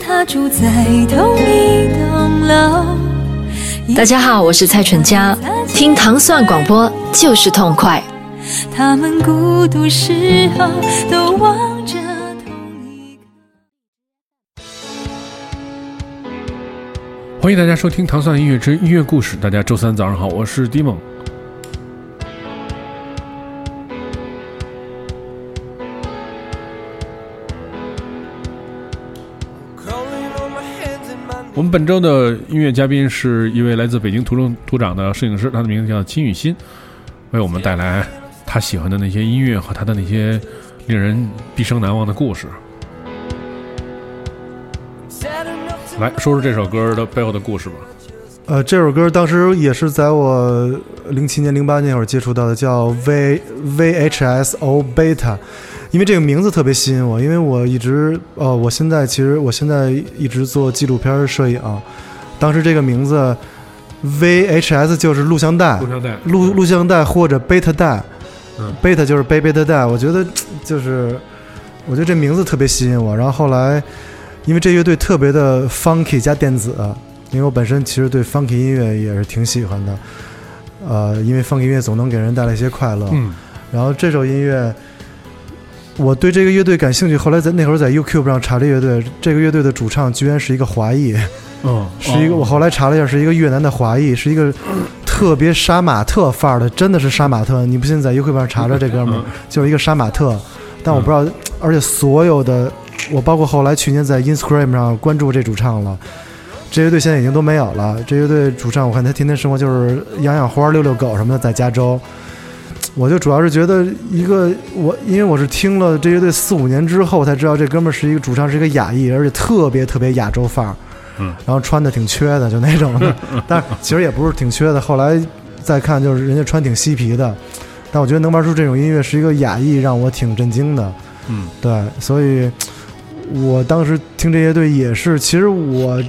他住在同一栋楼。大家好，我是蔡淳佳，听糖蒜广播就是痛快。他们孤独时候都望着同一个。欢迎大家收听《糖蒜音乐之音乐故事》。大家周三早上好，我是 d 梦。我们本周的音乐嘉宾是一位来自北京土生土长的摄影师，他的名字叫金宇新，为我们带来他喜欢的那些音乐和他的那些令人毕生难忘的故事。来说说这首歌的背后的故事吧。呃，这首歌当时也是在我零七年、零八年那会儿接触到的，叫 V VHS O Beta，因为这个名字特别吸引我，因为我一直呃，我现在其实我现在一直做纪录片摄影，当时这个名字 VHS 就是录像带，录像带，录录像带或者 Beta 带，嗯，Beta 就是背 Beta 带，我觉得就是我觉得这名字特别吸引我，然后后来因为这乐队特别的 funky 加电子。因为我本身其实对 funky 音乐也是挺喜欢的，呃，因为 funky 音乐总能给人带来一些快乐。嗯，然后这首音乐，我对这个乐队感兴趣。后来在那会儿在 YouTube 上查这乐队，这个乐队的主唱居然是一个华裔，嗯，是一个。我后来查了一下，是一个越南的华裔，是一个特别杀马特范儿的，真的是杀马特。你不信在 YouTube 上查查这哥们儿，就是一个杀马特。但我不知道，而且所有的我包括后来去年在 Instagram 上关注这主唱了。这乐队现在已经都没有了。这乐队主唱，我看他天天生活就是养养花、遛遛狗什么的，在加州。我就主要是觉得一个我，因为我是听了这乐队四五年之后才知道，这哥们儿是一个主唱，是一个亚裔，而且特别特别亚洲范儿。嗯。然后穿的挺缺的，就那种的。但其实也不是挺缺的。后来再看，就是人家穿挺嬉皮的。但我觉得能玩出这种音乐是一个亚裔，让我挺震惊的。嗯。对，所以我当时听这乐队也是，其实我。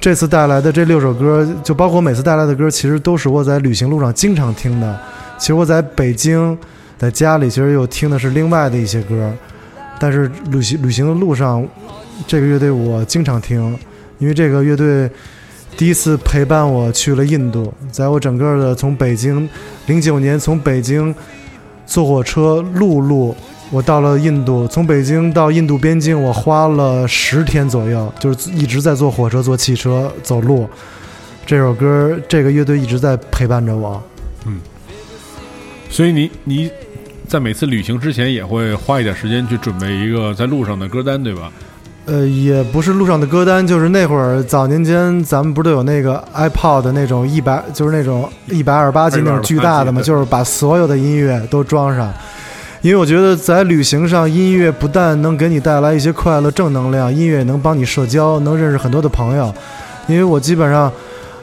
这次带来的这六首歌，就包括每次带来的歌，其实都是我在旅行路上经常听的。其实我在北京，在家里，其实又听的是另外的一些歌。但是旅行旅行的路上，这个乐队我经常听，因为这个乐队第一次陪伴我去了印度，在我整个的从北京零九年从北京坐火车陆路。我到了印度，从北京到印度边境，我花了十天左右，就是一直在坐火车、坐汽车、走路。这首歌，这个乐队一直在陪伴着我。嗯，所以你你在每次旅行之前也会花一点时间去准备一个在路上的歌单，对吧？呃，也不是路上的歌单，就是那会儿早年间咱们不都有那个 iPod 那种一百，就是那种一百二十八 G 那种巨大的嘛，就是把所有的音乐都装上。因为我觉得在旅行上，音乐不但能给你带来一些快乐、正能量，音乐也能帮你社交，能认识很多的朋友。因为我基本上，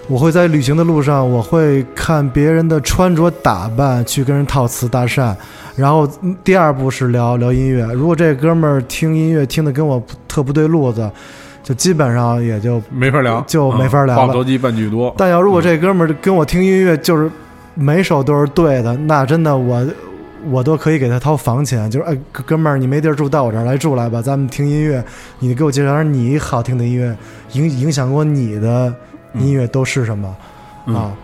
我会在旅行的路上，我会看别人的穿着打扮，去跟人套词搭讪。然后第二步是聊聊音乐。如果这哥们儿听音乐听的跟我特不对路子，就基本上也就没法聊，就没法聊了。话不投机半句多。但要如果这哥们儿跟我听音乐，就是每首都是对的，那真的我。我都可以给他掏房钱，就是哎，哥们儿，你没地儿住，到我这儿来住来吧，咱们听音乐，你给我介绍点你好听的音乐，影影响过你的音乐都是什么啊？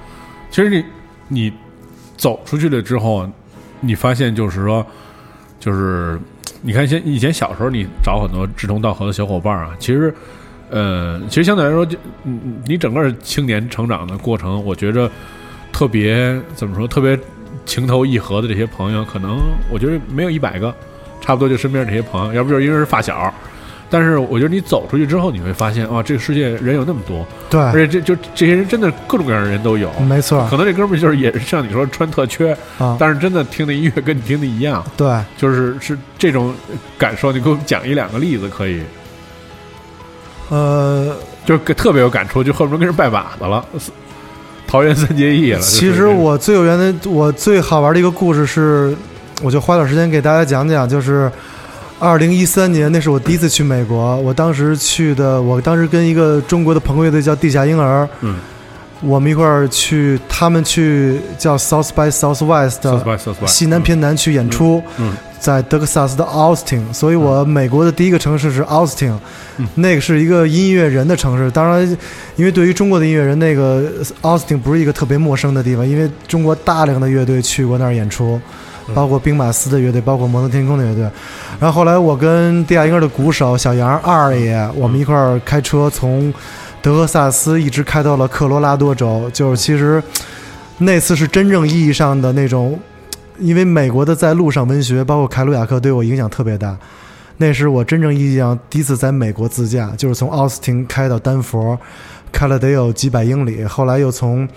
其实你你走出去了之后，你发现就是说，就是你看，现以前小时候你找很多志同道合的小伙伴啊，其实呃，其实相对来说，就你整个青年成长的过程，我觉着特别怎么说，特别。情投意合的这些朋友，可能我觉得没有一百个，差不多就身边这些朋友，要不就是因为是发小。但是我觉得你走出去之后，你会发现啊，这个世界人有那么多，对，而且这就这些人真的各种各样的人都有，没错。可能这哥们儿就是也是像你说穿特缺啊，但是真的听的音乐跟你听的一样，对，就是是这种感受。你给我们讲一两个例子可以？呃，就特别有感触，就恨不得跟人拜把子了。桃园三结义了。其实我最有缘的，我最好玩的一个故事是，我就花点时间给大家讲讲。就是二零一三年，那是我第一次去美国。我当时去的，我当时跟一个中国的朋克乐队叫地下婴儿，嗯，我们一块儿去，他们去叫 South by Southwest South by Southwest 西南偏南去演出，嗯在德克萨斯的 Austin，所以我美国的第一个城市是 Austin，、嗯那个是一个音乐人的城市。当然，因为对于中国的音乐人，那个 Austin 不是一个特别陌生的地方，因为中国大量的乐队去过那儿演出，嗯包括兵马司的乐队，包括摩登天空的乐队。然后后来我跟地下婴儿的鼓手小杨二爷，我们一块儿开车从德克萨斯一直开到了科罗拉多州，就是其实那次是真正意义上的那种。因为美国的在路上文学，包括凯鲁亚克，对我影响特别大。那是我真正意义上第一次在美国自驾，就是从奥斯汀开到丹佛，开了得有几百英里。后来又从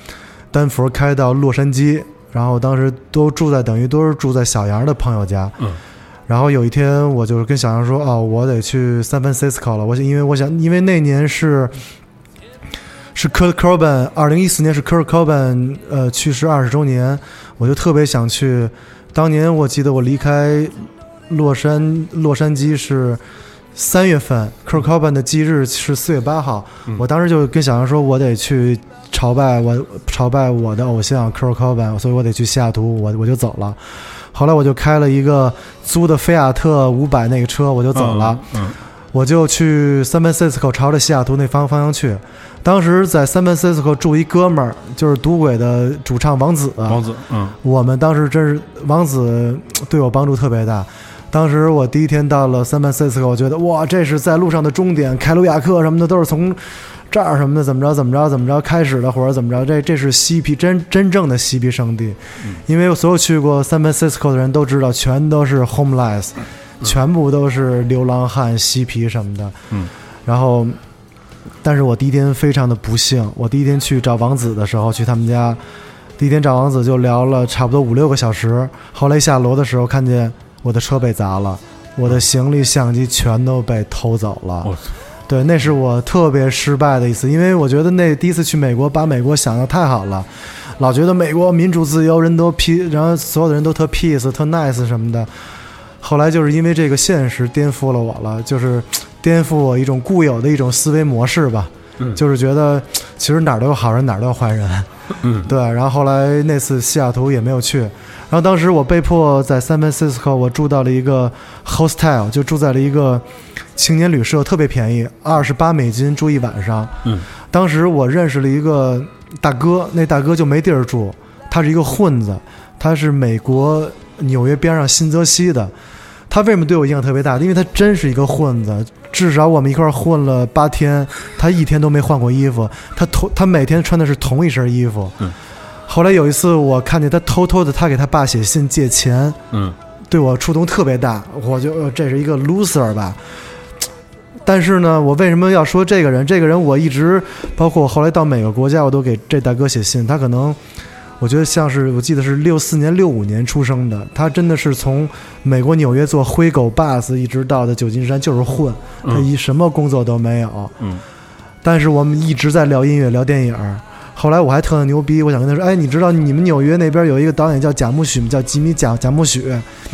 丹佛开到洛杉矶，然后当时都住在等于都是住在小杨的朋友家。嗯。然后有一天，我就是跟小杨说：“哦，我得去 San Francisco 了。我想因为我想，因为那年是是 Kurt Cobain，二零一四年是 Kurt Cobain 呃去世二十周年，我就特别想去。当年我记得我离开洛杉洛杉矶是三月份，Kurt Cobain 的忌日是四月八号。嗯我当时就跟小杨说，我得去朝拜我朝拜我的偶像 Kurt Cobain，所以我得去西雅图，我我就走了。后来我就开了一个租的菲亚特五百那个车，我就走了。嗯我就去 San Francisco 朝着西雅图那方方向去。当时在 San Francisco 住一哥们儿，就是赌鬼的主唱王子。王子，嗯我们当时真是王子对我帮助特别大。当时我第一天到了 San Francisco，我觉得哇，这是在路上的终点，凯鲁亚克什么的都是从这儿什么的怎么着怎么着怎么着开始的，或者怎么着，这这是嬉皮真真正的嬉皮圣地。因为所有去过 San Francisco 的人都知道，全都是 homeless，全部都是流浪汉、嬉皮什么的。嗯，然后，但是我第一天非常的不幸，我第一天去找王子的时候，去他们家，第一天找王子就聊了差不多五六个小时。后来下楼的时候，看见我的车被砸了，我的行李、相机全都被偷走了。我对，那是我特别失败的一次，因为我觉得那第一次去美国，把美国想的太好了，老觉得美国民主自由，人都 p，然后所有的人都特 peace、特 nice 什么的。后来就是因为这个现实颠覆了我了，就是颠覆我一种固有的一种思维模式吧，嗯就是觉得其实哪儿都有好人，哪儿都有坏人。嗯对，然后后来那次西雅图也没有去，然后当时我被迫在 San Francisco，我住到了一个 hostel，就住在了一个青年旅社，特别便宜，二十八美金住一晚上。嗯，当时我认识了一个大哥，那大哥就没地儿住，他是一个混子，他是美国纽约边上新泽西的。他为什么对我印象特别大？因为他真是一个混子，至少我们一块儿混了八天，他一天都没换过衣服，他同他每天穿的是同一身衣服。嗯。后来有一次，我看见他偷偷的，他给他爸写信借钱，嗯对我触动特别大，我就呃这是一个 loser 吧。但是呢，我为什么要说这个人？这个人我一直，包括后来到每个国家，我都给这大哥写信。他可能，我觉得像是我记得是六四年、六五年出生的，他真的是从美国纽约坐灰狗 bus 一直到的旧金山，就是混，他嗯一什么工作都没有。嗯但是我们一直在聊音乐、聊电影儿。后来我还特牛逼，我想跟他说：“哎，你知道你们纽约那边有一个导演叫贾木许吗？叫吉米贾贾木许。”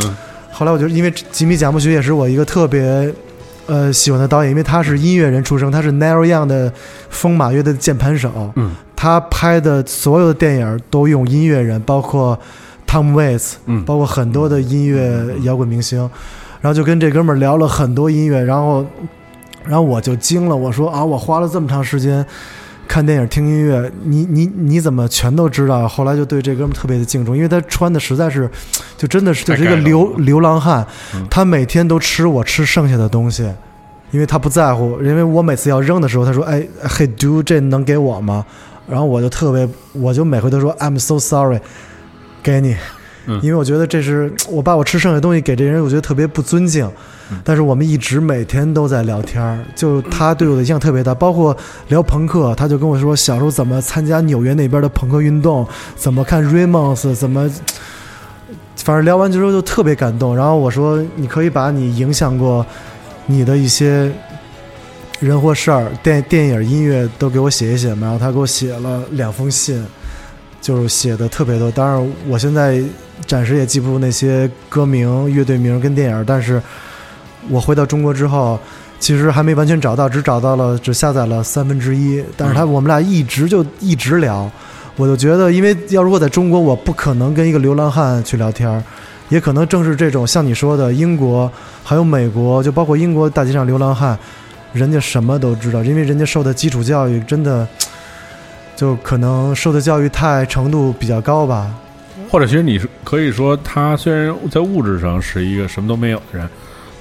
嗯。后来我就因为吉米贾木许也是我一个特别呃喜欢的导演，因为他是音乐人出身，他是 Neil Young 的风马乐队的键盘手。嗯他拍的所有的电影都用音乐人，包括 Tom Waits，嗯包括很多的音乐摇滚明星，然后就跟这哥们儿聊了很多音乐，然后，然后我就惊了，我说啊，我花了这么长时间看电影听音乐，你你你怎么全都知道？后来就对这哥们特别的敬重，因为他穿的实在是，就真的是就是一个流流浪汉嗯，他每天都吃我吃剩下的东西。因为他不在乎，因为我每次要扔的时候，他说：“哎嘿，do 这能给我吗？”然后我就特别，我就每回都说 I'm so sorry，给你，嗯因为我觉得这是 我把我吃剩下的东西给这人，我觉得特别不尊敬。嗯但是我们一直每天都在聊天儿，就他对我的印象特别大，包括聊朋克，他就跟我说小时候怎么参加纽约那边的朋克运动，怎么看 Ramones，怎么，反正聊完之后就特别感动。然后我说你可以把你影响过你的一些人或事儿、电电影、音乐都给我写一写嘛。然后他给我写了两封信，就是写的特别多。当然，我现在暂时也记不住那些歌名、乐队名跟电影，但是我回到中国之后，其实还没完全找到，只找到了只下载了三分之一。但是他我们俩一直就一直聊，我就觉得，因为要如果在中国，我不可能跟一个流浪汉去聊天儿，也可能正是这种像你说的英国还有美国，就包括英国大街上流浪汉，人家什么都知道，因为人家受的基础教育真的，就可能受的教育太程度比较高吧。或者其实你是可以说，他虽然在物质上是一个什么都没有的人，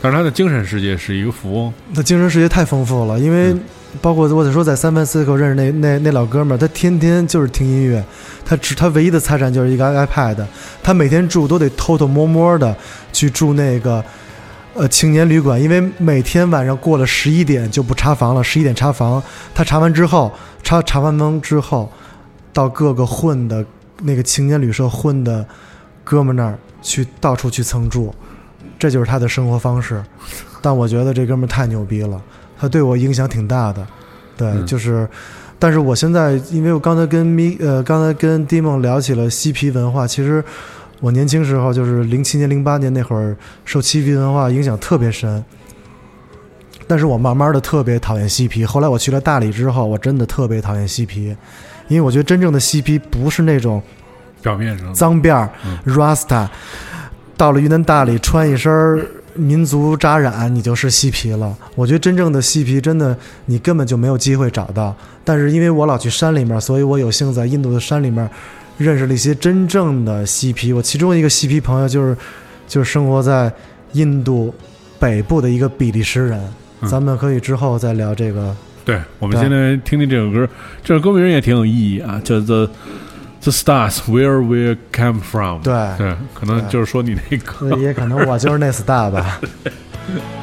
但是他的精神世界是一个富翁。他精神世界太丰富了，因为嗯包括我得说，在三藩四口认识那那那老哥们儿，他天天就是听音乐，他只他唯一的财产就是一个 iPad，他每天住都得偷偷摸摸的去住那个呃青年旅馆，因为每天晚上过了十一点就不查房了，十一点查房，他查完之后查查完房之后，到各个混的那个青年旅社混的哥们那儿去到处去蹭住，这就是他的生活方式。但我觉得这哥们儿太牛逼了，他对我影响挺大的。对，嗯就是，但是我现在，因为我刚才跟咪呃，刚才跟 d 梦聊起了嬉皮文化，其实我年轻时候就是零七年、零八年那会儿，受嬉皮文化影响特别深。但是我慢慢的特别讨厌嬉皮，后来我去了大理之后，我真的特别讨厌嬉皮，因为我觉得真正的嬉皮不是那种表面上脏辫儿、嗯 Rasta，到了云南大理穿一身儿民族扎染，你就是嬉皮了。我觉得真正的嬉皮，真的你根本就没有机会找到。但是因为我老去山里面，所以我有幸在印度的山里面认识了一些真正的嬉皮。我其中一个嬉皮朋友就是就是生活在印度北部的一个比利时人。嗯咱们可以之后再聊这个。对，我们对现在听听这首歌，这首歌名也挺有意义啊，叫做《The Stars Where We Come From》。对，对，可能就是说你那个也可能我就是那 star 吧。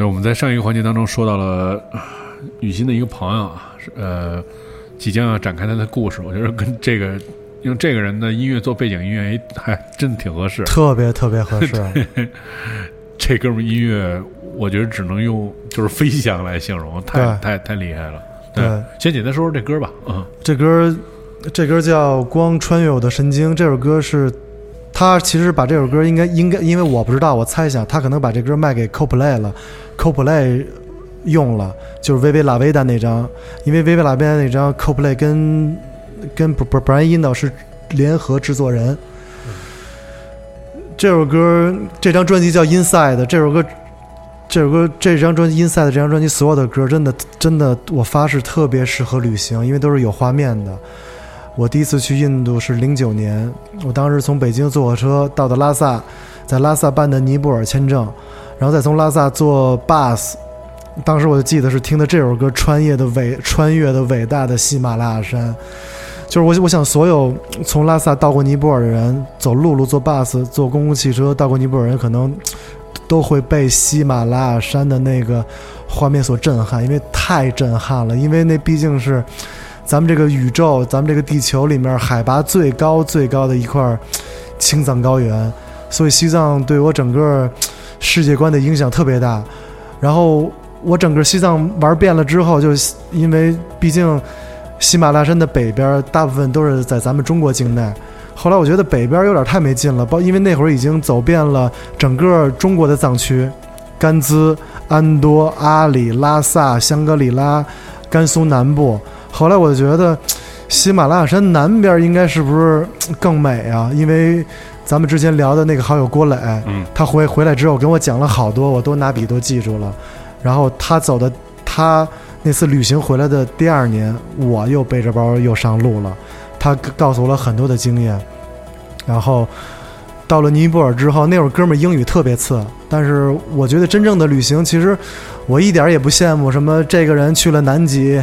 对，我们在上一个环节当中说到了啊雨欣的一个朋友啊，呃，即将要展开他的故事。我觉得跟这个用这个人的音乐做背景音乐，哎，还真挺合适。特别特别合适。这哥们儿音乐，我觉得只能用就是飞翔来形容，太太太厉害了。对，先简单说说这歌吧。嗯，这歌这歌叫《光穿越我的神经》，这首歌是。他其实把这首歌应该应该，因为我不知道，我猜想他可能把这歌卖给 CoPlay 了，CoPlay 用了，就是薇薇拉维达那张，因为薇薇拉维达那张 CoPlay 跟跟 Br Br Brian Eno 是联合制作人。这首歌这张专辑叫 Inside，这首歌这首歌这张专辑 Inside 这张专辑所有的歌真的真的，我发誓特别适合旅行，因为都是有画面的。我第一次去印度是零九年，我当时从北京坐火车到的拉萨，在拉萨办的尼泊尔签证，然后再从拉萨坐 bus，当时我就记得是听的这首歌《穿越的伟穿越的伟大的喜马拉雅山》，就是我我想所有从拉萨到过尼泊尔的人，走陆路坐 bus 坐公共汽车到过尼泊尔人，可能都会被喜马拉雅山的那个画面所震撼，因为太震撼了，因为那毕竟是。咱们这个宇宙，咱们这个地球里面海拔最高最高的一块青藏高原，所以西藏对我整个世界观的影响特别大。然后我整个西藏玩遍了之后，就因为毕竟喜马拉雅山的北边大部分都是在咱们中国境内，后来我觉得北边有点太没劲了，包因为那会儿已经走遍了整个中国的藏区，甘孜、安多、阿里、拉萨、香格里拉、甘肃南部。后来我就觉得，喜马拉雅山南边应该是不是更美啊？因为咱们之前聊的那个好友郭磊，嗯，他回回来之后跟我讲了好多，我都拿笔都记住了。然后他走的，他那次旅行回来的第二年，我又背着包又上路了。他告诉我了很多的经验。然后到了尼泊尔之后，那会儿哥们儿英语特别次，但是我觉得真正的旅行，其实我一点也不羡慕什么这个人去了南极。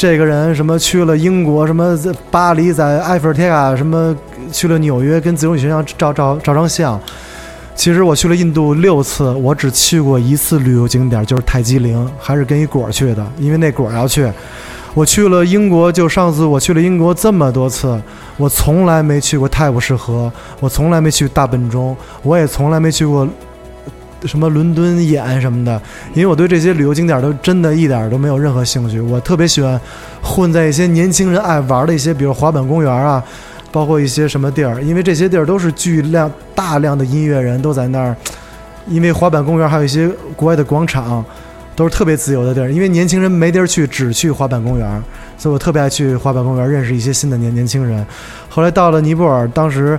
这个人什么去了英国，什么在巴黎，在埃菲尔铁塔，什么去了纽约，跟自由女神像照照照张相。其实我去了印度六次，我只去过一次旅游景点，就是泰姬陵，还是跟一果去的，因为那果要去。我去了英国，就上次我去了英国这么多次，我从来没去过泰晤士河，我从来没去大本钟，我也从来没去过。什么伦敦眼什么的，因为我对这些旅游景点都真的一点都没有任何兴趣。我特别喜欢混在一些年轻人爱玩的一些，比如滑板公园啊，包括一些什么地儿，因为这些地儿都是巨量大量的音乐人都在那儿。因为滑板公园还有一些国外的广场，都是特别自由的地儿。因为年轻人没地儿去，只去滑板公园，所以我特别爱去滑板公园认识一些新的年年轻人。后来到了尼泊尔，当时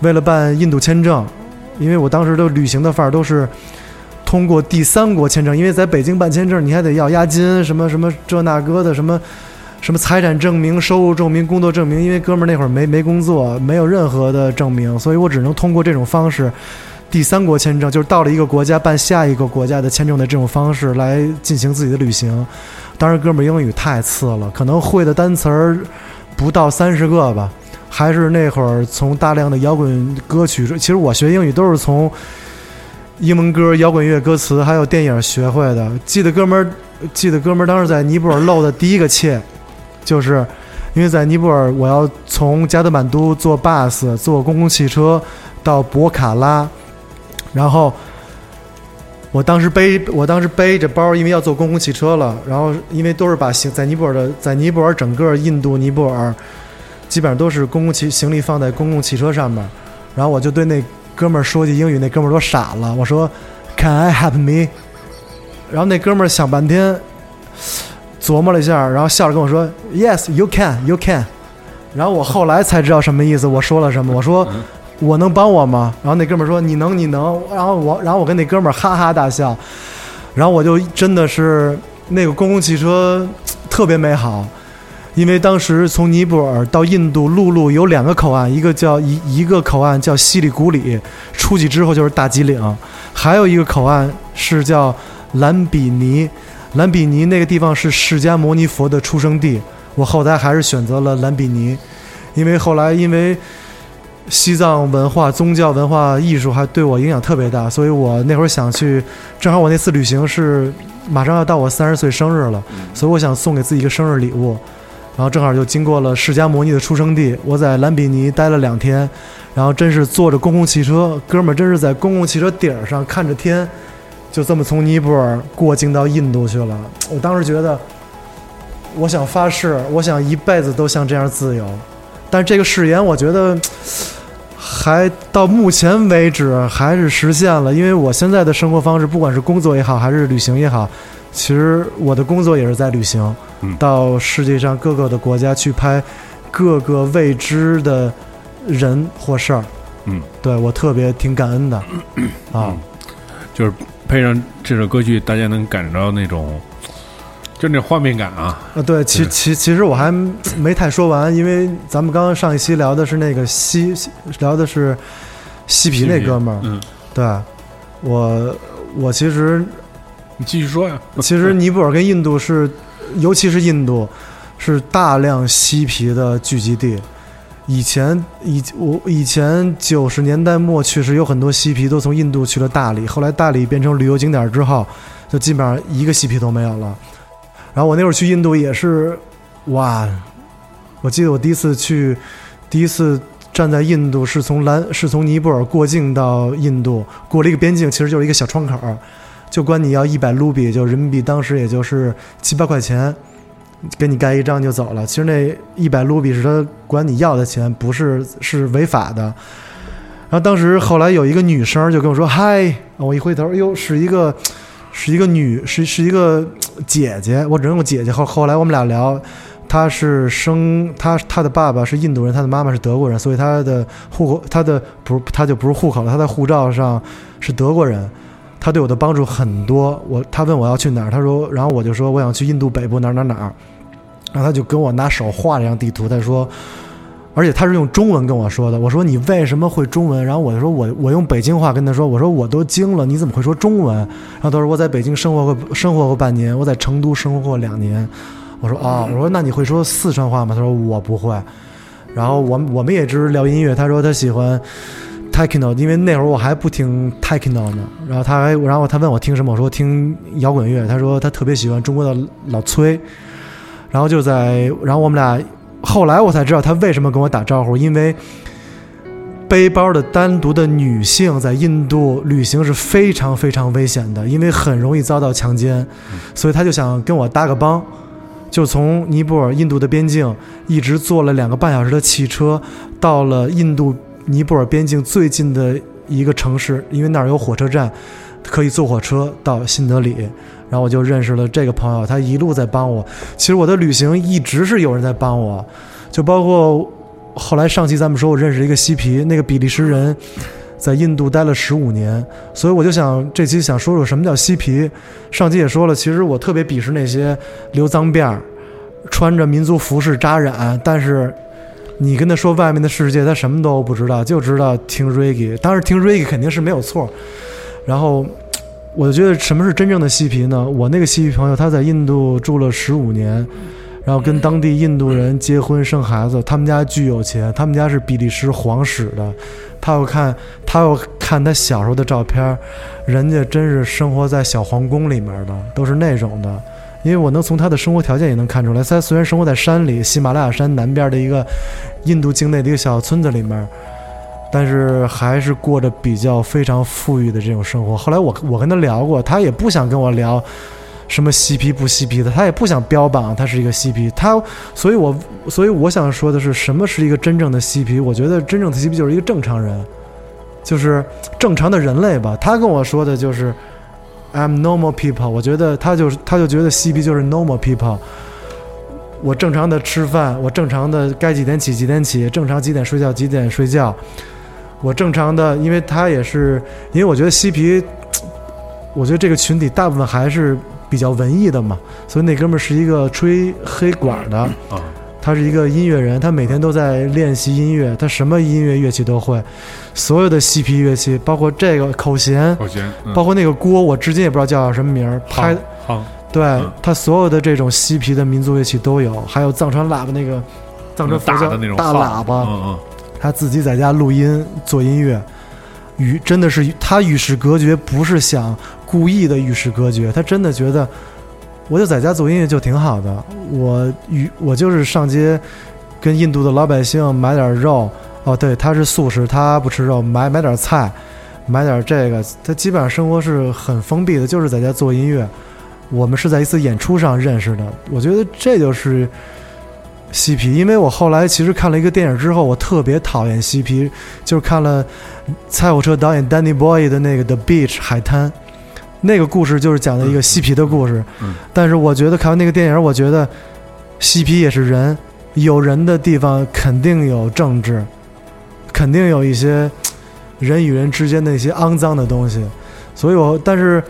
为了办印度签证。因为我当时的旅行的范儿都是通过第三国签证，因为在北京办签证你还得要押金，什么什么这那个的，什么什么财产证明、收入证明、工作证明。因为哥们儿那会儿没没工作，没有任何的证明，所以我只能通过这种方式，第三国签证，就是到了一个国家办下一个国家的签证的这种方式来进行自己的旅行。当时哥们儿英语太次了，可能会的单词儿不到三十个吧。还是那会儿从大量的摇滚歌曲，其实我学英语都是从英文歌、摇滚乐歌词还有电影学会的。记得哥们儿，记得哥们儿当时在尼泊尔露的第一个怯，就是因为在尼泊尔，我要从加德满都坐 bus 坐公共汽车到博卡拉，然后我当时背我当时背着包，因为要坐公共汽车了，然后因为都是把行在尼泊尔的在尼泊尔整个印度尼泊尔。基本上都是公共汽行李放在公共汽车上面，然后我就对那哥们儿说句英语，那哥们儿都傻了。我说，Can I help me？然后那哥们儿想半天，琢磨了一下，然后笑着跟我说，Yes, you can, you can。然后我后来才知道什么意思，我说了什么，我说我能帮我吗？然后那哥们儿说你能，你能。然后我，然后我跟那哥们儿哈哈大笑，然后我就真的是那个公共汽车特别美好。因为当时从尼泊尔到印度陆路有两个口岸，一个叫一一个口岸叫西里古里，出去之后就是大吉岭，还有一个口岸是叫兰比尼，兰比尼那个地方是释迦牟尼佛的出生地。我后来还是选择了兰比尼，因为后来因为西藏文化、宗教文化、艺术还对我影响特别大，所以我那会儿想去，正好我那次旅行是马上要到我三十岁生日了，所以我想送给自己一个生日礼物，然后正好就经过了释迦摩尼的出生地，我在兰比尼待了两天，然后真是坐着公共汽车，哥们儿真是在公共汽车顶儿上看着天，就这么从尼泊尔过境到印度去了，我当时觉得。我想发誓，我想一辈子都像这样自由，但这个誓言，我觉得还到目前为止还是实现了，因为我现在的生活方式，不管是工作也好，还是旅行也好，其实我的工作也是在旅行，嗯。到世界上各个的国家去拍各个未知的人或事儿，嗯，对我特别挺感恩的。啊，就是配上这首歌曲，大家能感到那种，就那画面感啊。啊，对，其其其实我还没太说完，因为咱们刚刚上一期聊的是那个西，聊的是西皮那哥们儿，嗯，对，我我其实你继续说呀。其实尼泊尔跟印度是，尤其是印度，是大量嬉皮的聚集地。以前以我以前九十年代末，确实有很多嬉皮都从印度去了大理，后来大理变成旅游景点之后，就基本上一个嬉皮都没有了。然后我那会儿去印度也是，哇！我记得我第一次去，第一次站在印度是从兰是从尼泊尔过境到印度，过了一个边境，其实就是一个小窗口儿，就管你要一百卢比，就人民币当时也就是七八块钱，给你盖一张就走了。其实那一百卢比是他管你要的钱，不是是违法的。然后当时后来有一个女生就跟我说嗨，我一回头，哟，是一个是一个女是是一个姐姐，我只能用姐姐。后后来我们俩聊，她是生她她的爸爸是印度人，她的妈妈是德国人，所以她的户口她的不她就不是户口了，她的护照上是德国人。他对我的帮助很多。我他问我要去哪儿，他说，然后我就说我想去印度北部哪儿哪儿哪儿，然后他就跟我拿手画了一张地图，他说。而且他是用中文跟我说的。我说你为什么会中文？然后我就说我我用北京话跟他说，我说我都惊了，你怎么会说中文？然后他说我在北京生活过生活过半年，我在成都生活过两年。我说啊、我说那你会说四川话吗？他说我不会。然后我我们也只是聊音乐，他说他喜欢 techno，因为那会儿我还不听 techno 呢。然后他还然后他问我听什么，我说听摇滚乐。他说他特别喜欢中国的老崔。然后就在然后我们俩后来我才知道他为什么跟我打招呼，因为背包的单独的女性在印度旅行是非常非常危险的，因为很容易遭到强奸，所以他就想跟我搭个帮，就从尼泊尔印度的边境一直坐了两个半小时的汽车，到了印度尼泊尔边境最近的一个城市，因为那儿有火车站，可以坐火车到新德里。然后我就认识了这个朋友，他一路在帮我。其实我的旅行一直是有人在帮我，就包括后来上期咱们说我认识一个西皮，那个比利时人在印度待了十五年，所以我就想这期想说说什么叫西皮。上期也说了，其实我特别鄙视那些留脏辫儿、穿着民族服饰扎染，但是你跟他说外面的世界，他什么都不知道，就知道听 reggae。当时听 reggae 肯定是没有错，然后。我就觉得什么是真正的嬉皮呢？我那个嬉皮朋友他在印度住了十五年，然后跟当地印度人结婚生孩子，他们家巨有钱，他们家是比利时皇室的。他要看他要看他小时候的照片，人家真是生活在小皇宫里面的，都是那种的。因为我能从他的生活条件也能看出来，他虽然生活在山里，喜马拉雅山南边的一个印度境内的一个小村子里面，但是还是过着比较非常富裕的这种生活。后来我我跟他聊过，他也不想跟我聊什么嬉皮不嬉皮的，他也不想标榜他是一个嬉皮。他，所以我所以我想说的是，什么是一个真正的嬉皮？我觉得真正的嬉皮就是一个正常人，就是正常的人类吧。他跟我说的就是。I'm normal people，我觉得他就是，他就觉得嬉皮就是 normal people。我正常的吃饭，我正常的该几点起几点起，正常几点睡觉几点睡觉。我正常的，因为他也是，因为我觉得嬉皮，我觉得这个群体大部分还是比较文艺的嘛，所以那哥们儿是一个吹黑管的，啊，他是一个音乐人，他每天都在练习音乐，他什么音乐乐器都会，所有的嬉皮乐器，包括这个口弦，口弦，嗯。包括那个锅，我至今也不知道叫什么名儿，拍夯夯对嗯。他所有的这种嬉皮的民族乐器都有，还有藏传喇叭那个藏传佛教大的那种大喇叭，嗯嗯他自己在家录音做音乐，与真的是他与世隔绝，不是想故意的与世隔绝，他真的觉得我就在家做音乐就挺好的，我与我就是上街跟印度的老百姓买点肉，哦对，他是素食，他不吃肉，买买点菜，买点这个，他基本上生活是很封闭的，就是在家做音乐。我们是在一次演出上认识的，我觉得这就是嬉皮。因为我后来其实看了一个电影之后，我特别讨厌嬉皮，就是看了菜火车导演 Danny Boy 的那个《The Beach》海滩，那个故事就是讲的一个嬉皮的故事。嗯但是我觉得看完那个电影，我觉得嬉皮也是人，有人的地方肯定有政治，肯定有一些人与人之间的一些肮脏的东西。所以我，但是，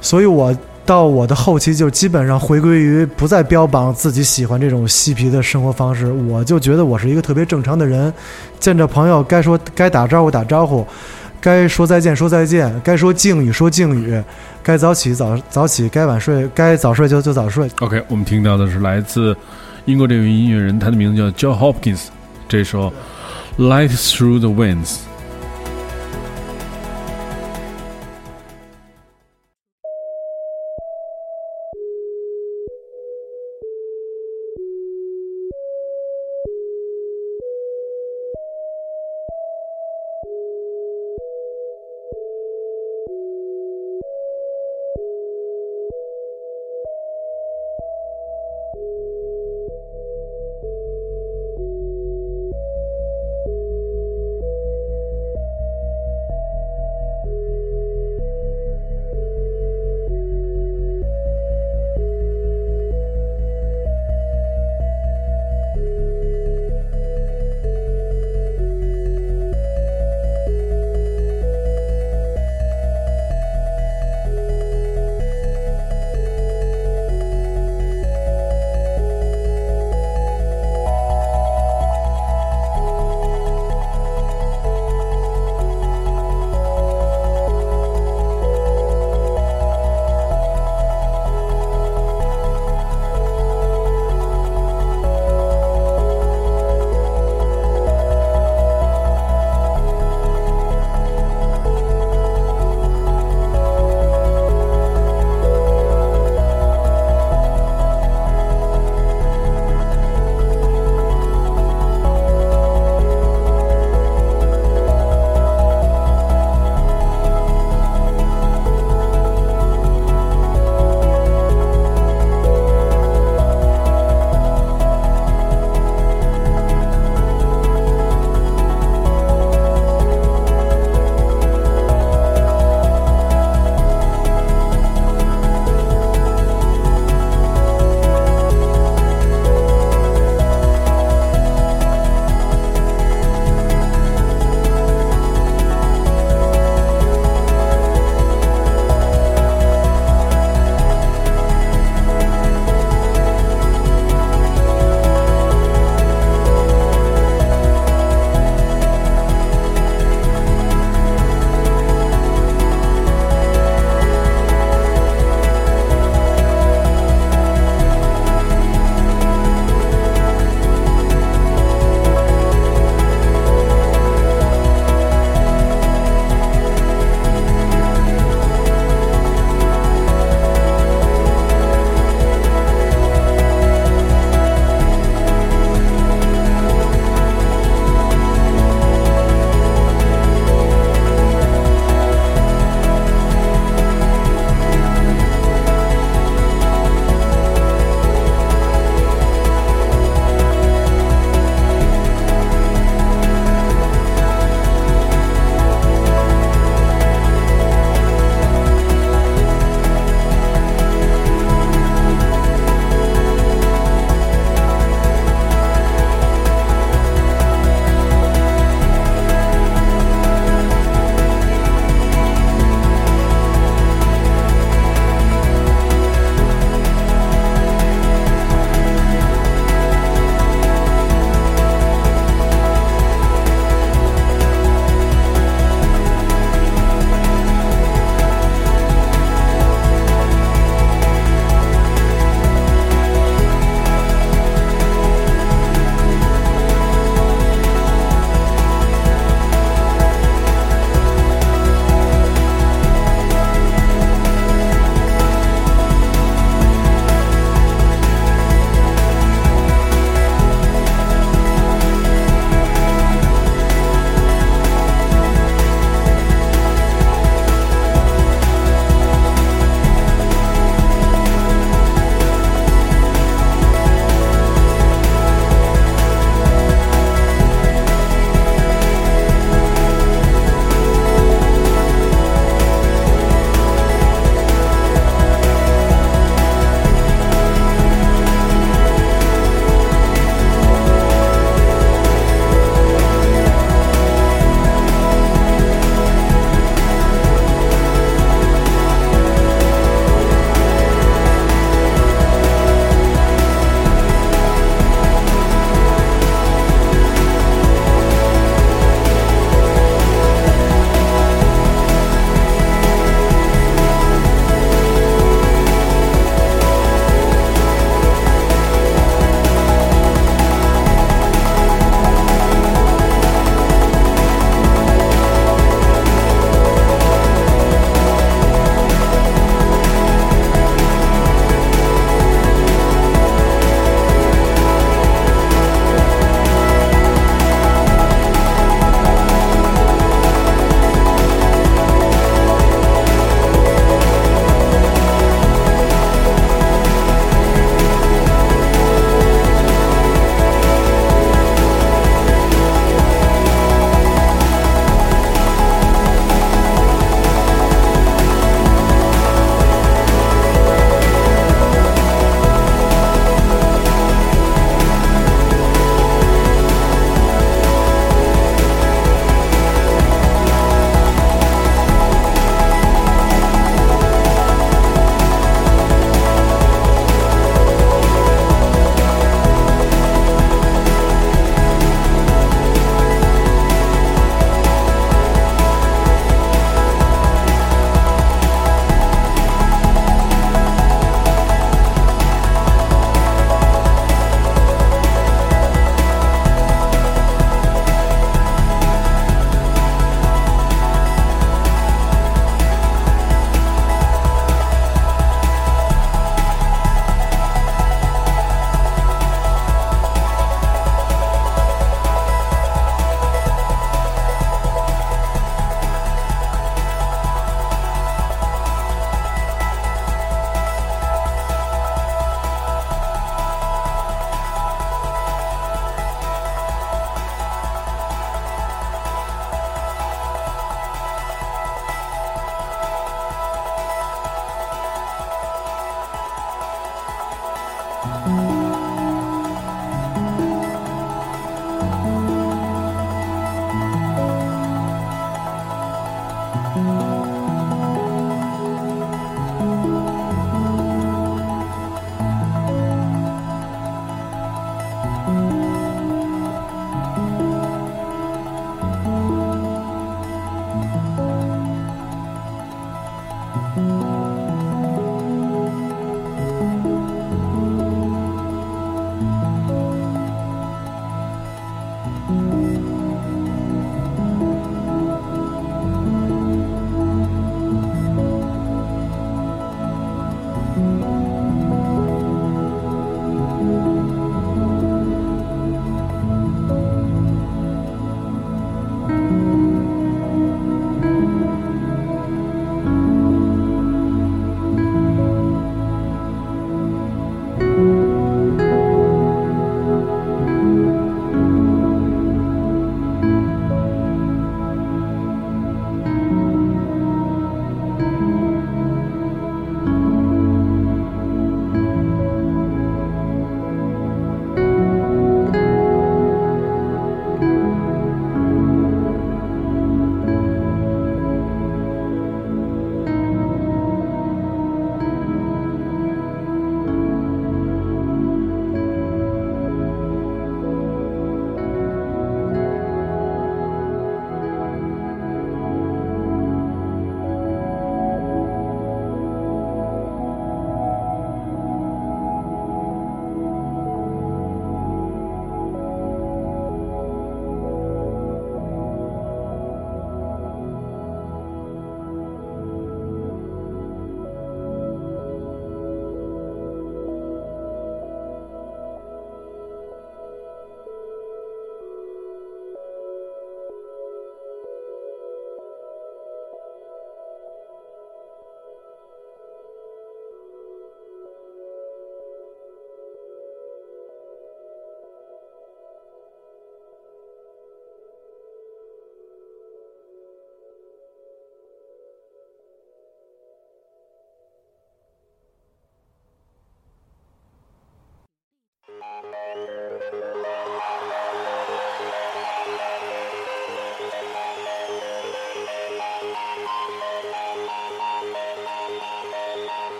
所以我到我的后期就基本上回归于不再标榜自己喜欢这种嬉皮的生活方式，我就觉得我是一个特别正常的人，见着朋友该说该打招呼打招呼，该说再见说再见，该说敬语说敬语，该早起早早起，该晚睡该早睡就就早睡。OK，我们听到的是来自英国这位音乐人，他的名字叫 Joe Hopkins，这首《Life Through the Winds》。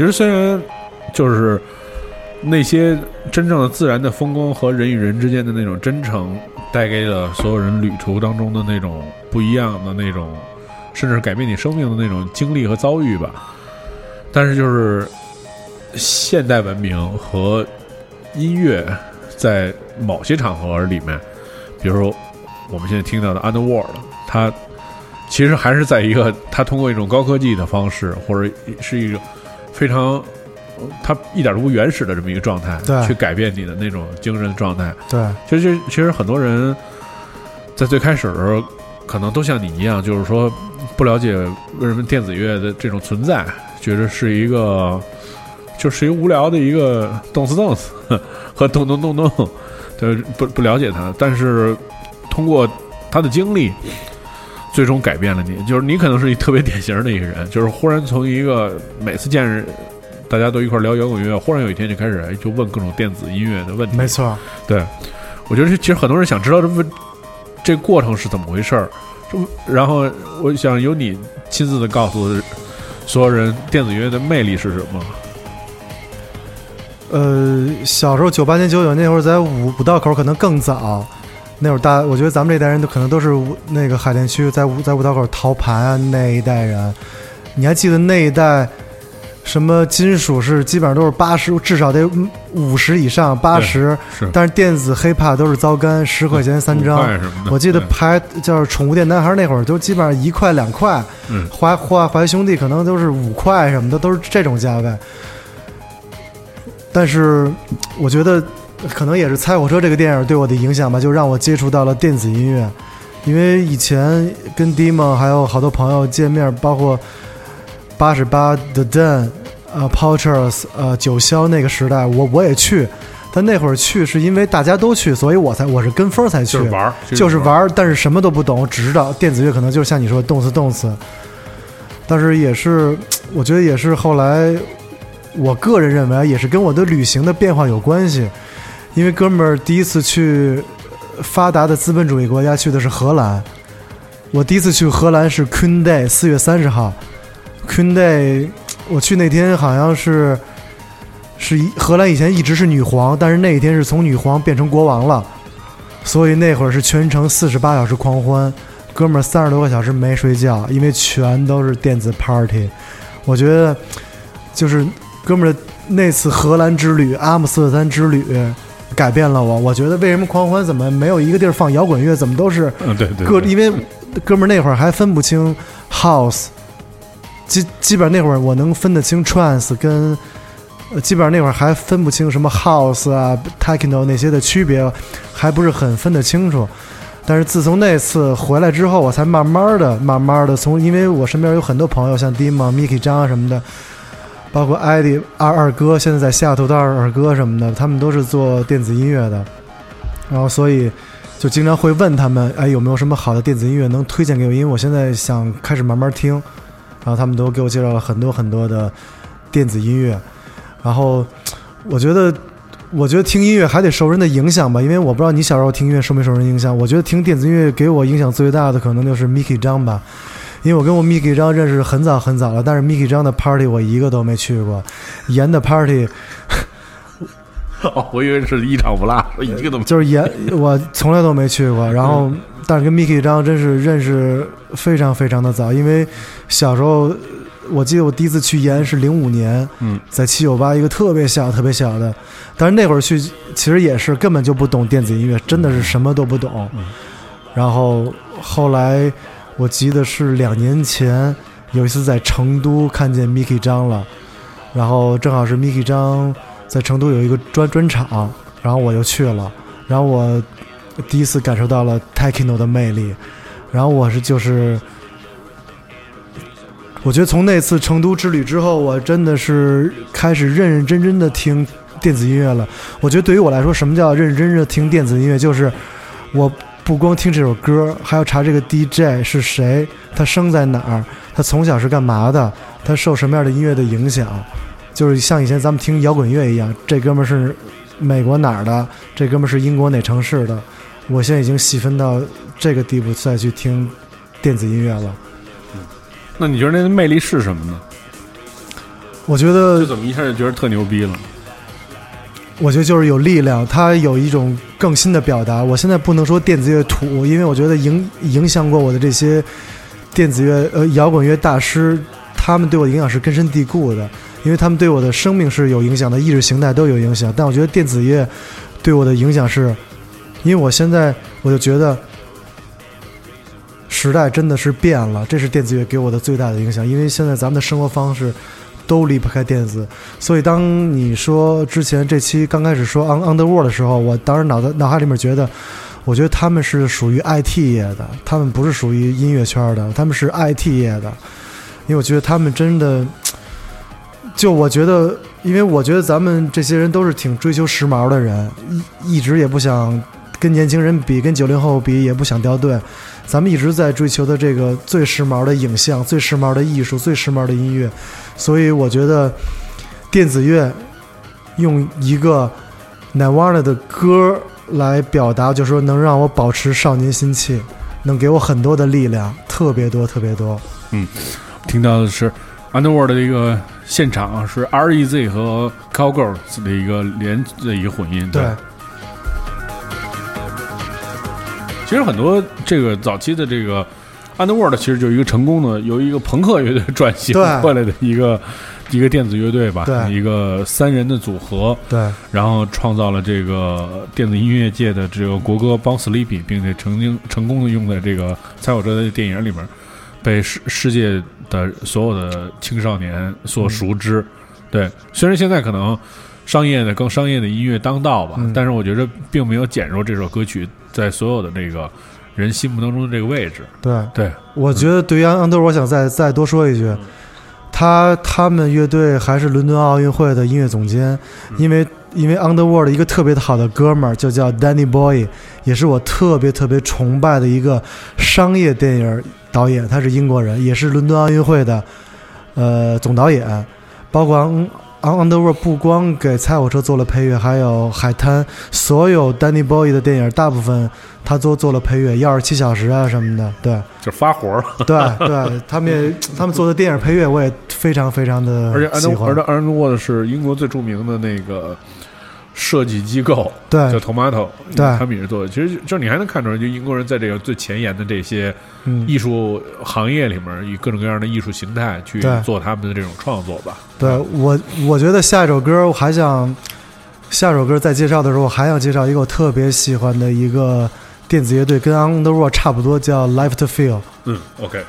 觉得虽然就是那些真正的自然的风光和人与人之间的那种真诚，带给了所有人旅途当中的那种不一样的那种，甚至是改变你生命的那种经历和遭遇吧。但是就是现代文明和音乐在某些场合里面，比如说我们现在听到的《Underworld》，它其实还是在一个它通过一种高科技的方式，或者是一种非常它一点都不原始的这么一个状态，对去改变你的那种精神状态。对，其实其实很多人在最开始的时候，可能都像你一样，就是说不了解为什么电子乐的这种存在，觉得是一个就是一个无聊的一个动次动次 和动动动动，对，不不了解它，但是通过他的经历。最终改变了你，就是你可能是一特别典型的一个人，就是忽然从一个每次见人，大家都一块聊摇滚乐，忽然有一天就开始哎就问各种电子音乐的问题，没错，对，我觉得其实很多人想知道这问这过程是怎么回事儿，这然后我想由你亲自的告诉所有人电子音乐的魅力是什么。呃，小时候九八年、九九那会儿，在五五道口可能更早，那会儿大，我觉得咱们这代人都可能都是五那个海淀区在五在五道口淘盘啊那一代人，你还记得那一代什么金属是基本上都是八十，至少得五十以上八十，但是电子 hiphop 都是糟干，十块钱三张。我记得对排叫宠物店男孩那会儿，都基本上一块两块，嗯华华华兄弟可能都是五块什么的，都是这种价位。但是我觉得可能也是《猜火车》这个电影对我的影响吧，就让我接触到了电子音乐。因为以前跟 Dima 还有好多朋友见面，包括八十八的 Den，呃 p o u c h e r s 呃九霄那个时代，我我也去。但那会儿去是因为大家都去，所以我才我是跟风才去，就是玩儿，就是玩儿。但是什么都不懂，只知道电子乐可能就像你说的动次动次。但是也是，我觉得也是后来我个人认为啊也是跟我的旅行的变化有关系，因为哥们儿第一次去发达的资本主义国家去的是荷兰，我第一次去荷兰是 Queen Day，四月三十号，Queen Day，我去那天好像是是荷兰以前一直是女皇，但是那一天是从女皇变成国王了，所以那会儿是全程四十八小时狂欢，哥们儿三十多个小时没睡觉，因为全都是电子 party。我觉得就是哥们儿那次荷兰之旅、阿姆斯特丹之旅改变了我。我觉得为什么狂欢怎么没有一个地儿放摇滚乐，怎么都是嗯，对对因为哥们儿那会儿还分不清 house，基基本上那会儿我能分得清 trance 跟，呃，基本上那会儿还分不清什么 house 啊 techno 那些的区别，还不是很分得清楚。但是自从那次回来之后，我才慢慢的、慢慢的从，因为我身边有很多朋友，像 Dima、Miki 张啊什么的，包括艾迪二二哥，现在在西雅图的二二哥什么的，他们都是做电子音乐的，然后所以就经常会问他们，哎，有没有什么好的电子音乐能推荐给我？因为我现在想开始慢慢听，然后他们都给我介绍了很多很多的电子音乐，然后我觉得。我觉得听音乐还得受人的影响吧，因为我不知道你小时候听音乐受没受人影响。我觉得听电子音乐给我影响最大的可能就是 Miki 张吧，因为我跟我 Miki 张认识很早很早了，但是 Miki 张的 party 我一个都没去过，严的 party 哦，我以为是一场不落，我一个都没。就是严我从来都没去过。然后，但是跟 Miki 张真是认识非常非常的早，因为小时候我记得我第一次去延安是零五年，嗯，在七九八一个特别小特别小的，但是那会儿去其实也是根本就不懂电子音乐，真的是什么都不懂。然后后来我记得是两年前有一次在成都看见 Miki 张了，然后正好是 Miki 张在成都有一个专专场，然后我就去了，然后我第一次感受到了 techno 的魅力，然后我是就是。我觉得从那次成都之旅之后，我真的是开始认认真真的听电子音乐了。我觉得对于我来说，什么叫认认真真的听电子音乐？就是我不光听这首歌，还要查这个 DJ 是谁，他生在哪儿，他从小是干嘛的，他受什么样的音乐的影响。就是像以前咱们听摇滚乐一样，这哥们儿是美国哪儿的，这哥们儿是英国哪城市的。我现在已经细分到这个地步，再去听电子音乐了。那你觉得那魅力是什么呢？我觉得这怎么一下就觉得特牛逼了？我觉得就是有力量，它有一种更新的表达。我现在不能说电子乐土，因为我觉得影影响过我的这些电子乐呃摇滚乐大师，他们对我的影响是根深蒂固的，因为他们对我的生命是有影响的，意识形态都有影响。但我觉得电子乐对我的影响是，因为我现在我就觉得时代真的是变了，这是电子乐给我的最大的影响。因为现在咱们的生活方式都离不开电子，所以当你说之前这期刚开始说 On Underworld 的时候，我当时脑袋脑海里面觉得，我觉得他们是属于 IT 业的，他们不是属于音乐圈的，他们是 IT 业的，因为我觉得他们真的，就我觉得，因为我觉得咱们这些人都是挺追求时髦的人，一一直也不想跟年轻人比，跟九零后比，也不想掉队。咱们一直在追求的这个最时髦的影像、最时髦的艺术、最时髦的音乐，所以我觉得电子乐用一个 Nirvana 的歌来表达，就是说能让我保持少年心气，能给我很多的力量，特别多，特别多。嗯听到的是 Underworld 的一个现场，是 R E Z 和 Cowgirls 的一个连的一个混音。对，其实很多这个早期的这个 Underworld 其实就是一个成功的由一个朋克乐队转型过来的一个一个电子乐队吧，一个三人的组合，对，然后创造了这个电子音乐界的这个国歌《Born Sleepy》，并且曾经成功的用在这个蔡小哲的电影里面，被世世界的所有的青少年所熟知。对，虽然现在可能商业的更商业的音乐当道吧，嗯。但是我觉得并没有减弱这首歌曲在所有的这个人心目当中的这个位置。对，对，我觉得对于安德，我想再再多说一句，他他们乐队还是伦敦奥运会的音乐总监，因为因为 Underworld 一个特别好的哥们儿就叫 Danny Boy，也是我特别特别崇拜的一个商业电影导演，他是英国人，也是伦敦奥运会的呃总导演，包括 On Road 不光给《菜火车》做了配乐，还有《海滩》，所有 Danny Boy 的电影大部分他都做了配乐，《幺二七小时》啊什么的。对就发活儿，对对，他们也 他们做的电影配乐我也非常非常的而且 Underworld 是英国最著名的那个设计机构，对叫，Tomato，对他们也是做的。其实就是你还能看出来，就英国人在这个最前沿的这些嗯，艺术行业里面，以各种各样的艺术形态去做他们的这种创作吧。对我我觉得下一首歌我还想，下一首歌在介绍的时候，我还想介绍一个我特别喜欢的一个电子乐队，跟 On The World 差不多，叫 Life to Feel。嗯，OK。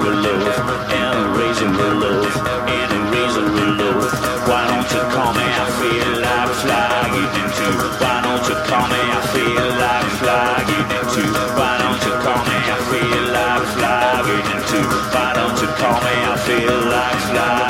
relief, and raising relief, and raising relief. Why don't you call me? I feel like flying into. Why don't you call me? I feel like flying into. Why don't you call me? I feel like flying into. Why don't you call me? I feel like flying.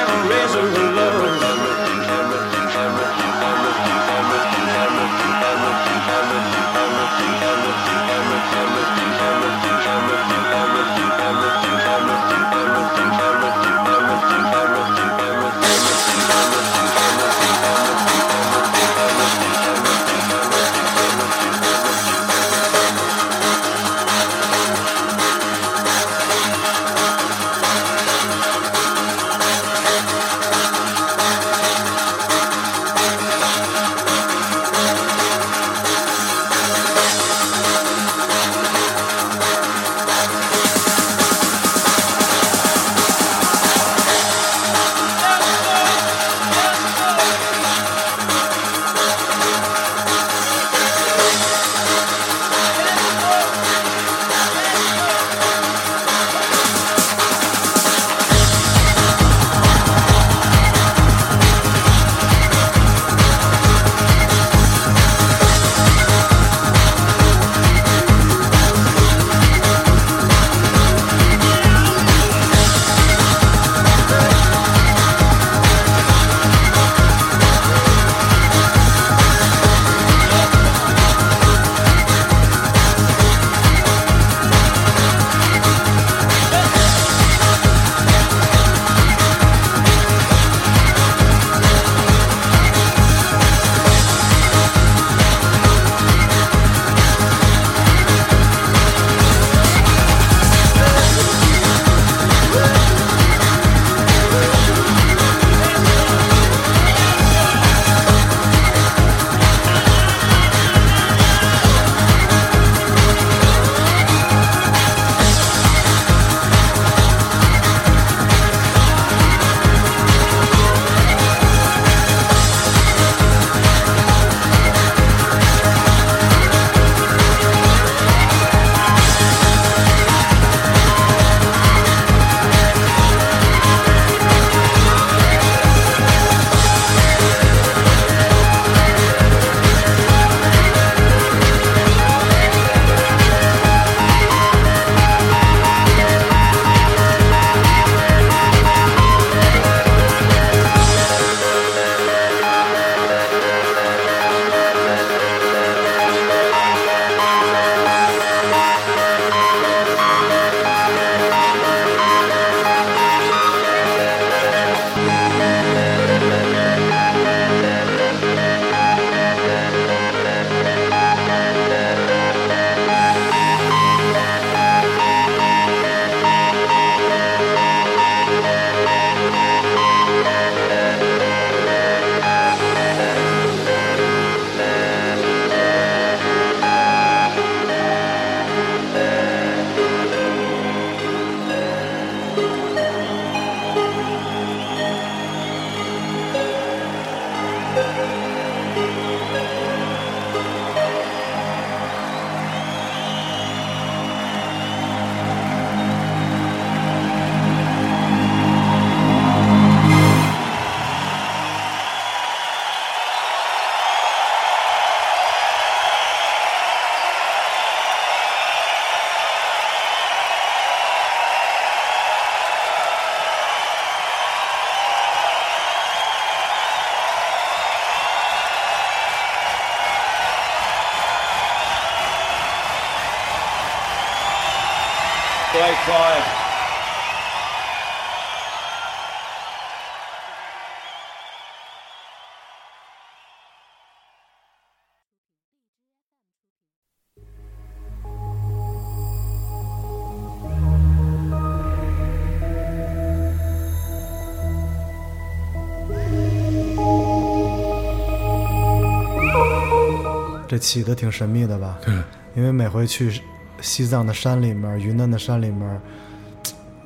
这起的挺神秘的吧？对，因为每回去西藏的山里面、云南的山里面，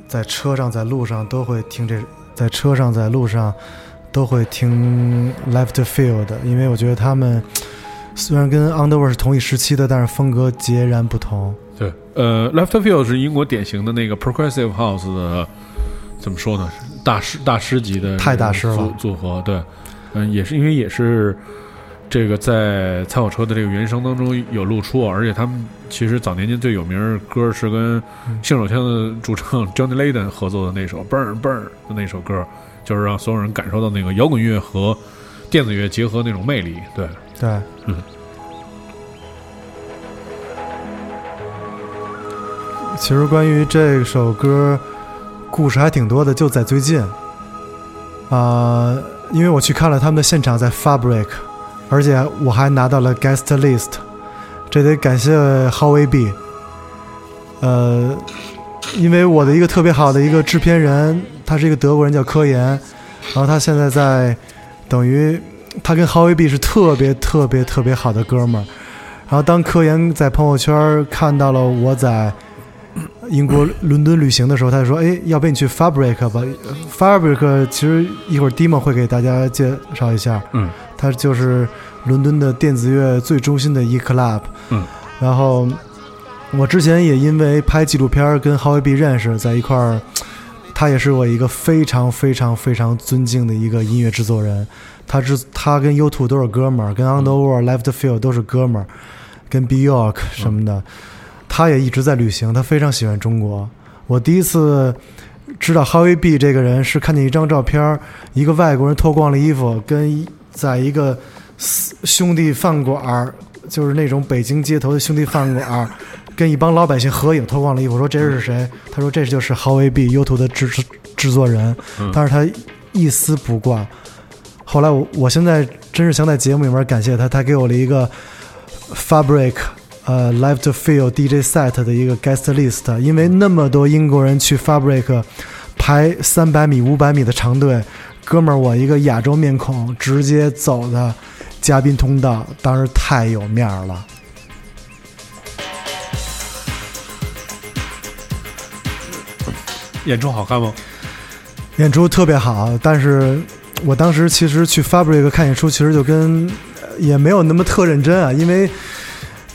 在车上、在路上都会听这，在车上、在路上都会听 Left Field，因为我觉得他们虽然跟 Underworld 是同一时期的，但是风格截然不同。对，呃，Left Field 是英国典型的那个 Progressive House 的，怎么说呢？大师大师级的太大师了组组合。对，嗯，也是因为也是这个在参考车的这个原声当中有露出，而且他们其实早年间最有名儿歌是跟性手枪的主唱 Johnny Layden 合作的那首《Burn Burn》的那首歌，就是让所有人感受到那个摇滚乐和电子乐结合那种魅力。对，对，嗯。其实关于这首歌，故事还挺多的，就在最近，啊、因为我去看了他们的现场，在 Fabric，而且我还拿到了 guest list，这得感谢 Howie B，呃，因为我的一个特别好的一个制片人，他是一个德国人叫科研，然后他现在在，等于他跟 Howie B 是特别特别特别好的哥们儿。然后当科研在朋友圈看到了我在英国伦敦旅行的时候，他就说：“哎，要不你去 Fabric 吧？Fabric 其实一会儿 Dimo 会给大家介绍一下，嗯，它就是伦敦的电子乐最中心的一 club。嗯，然后我之前也因为拍纪录片儿跟 Howie B 认识，在一块儿，他也是我一个非常非常非常尊敬的一个音乐制作人。他制他跟 U2 都是哥们儿，跟 Underworld、Left Field 都是哥们儿，跟 b y o r k 什么的。他也一直在旅行，他非常喜欢中国。我第一次知道 Howie B 这个人是看见一张照片儿，一个外国人脱光了衣服，跟一在一个兄弟饭馆儿，就是那种北京街头的兄弟饭馆儿，跟一帮老百姓合影，脱光了衣服。我说这是谁？他说这就是 Howie B U2 的制制制作人，但是他一丝不挂。后来我我现在真是想在节目里面感谢他，他给我了一个 Fabric 呃 Live to Feel DJ set 的一个 guest list，因为那么多英国人去 Fabric 排三百米、五百米的长队，哥们儿我一个亚洲面孔直接走的嘉宾通道，当时太有面儿了。演出好看吗？演出特别好，但是我当时其实去 Fabric 看演出，其实就跟呃也没有那么特认真啊，因为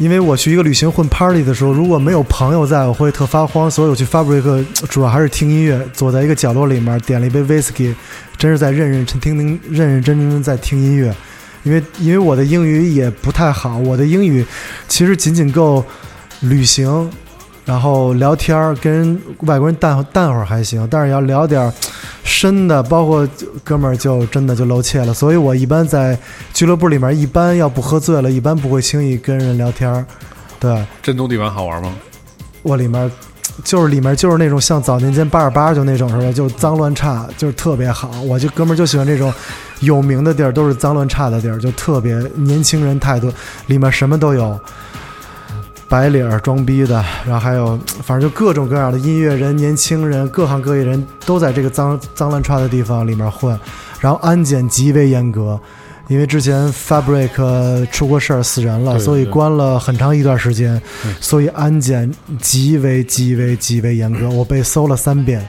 因为我去一个旅行混 party 的时候，如果没有朋友在，我会特发慌，所以我去 Fabric 主要还是听音乐，坐在一个角落里面，点了一杯 whisky，真是在认认真听听认认真真在听音乐，因为因为我的英语也不太好，我的英语其实仅仅够旅行。然后聊天，跟外国人淡淡会儿还行，但是要聊点儿深的，包括哥们儿就真的就露怯了。所以我一般在俱乐部里面，一般要不喝醉了，一般不会轻易跟人聊天。对震动地板好玩吗？我里面就是里面就是那种像早年间八二八就那种似的，就是脏乱差，就是特别好。我就哥们儿就喜欢这种有名的地儿，都是脏乱差的地儿，就特别年轻人太多，里面什么都有。白领儿装逼的，然后还有反正就各种各样的音乐人、年轻人、各行各业人都在这个脏脏乱差的地方里面混，然后安检极为严格，因为之前 Fabric 出过事儿死人了，所以关了很长一段时间，嗯。所以安检极为极为极为严格，我被搜了三遍，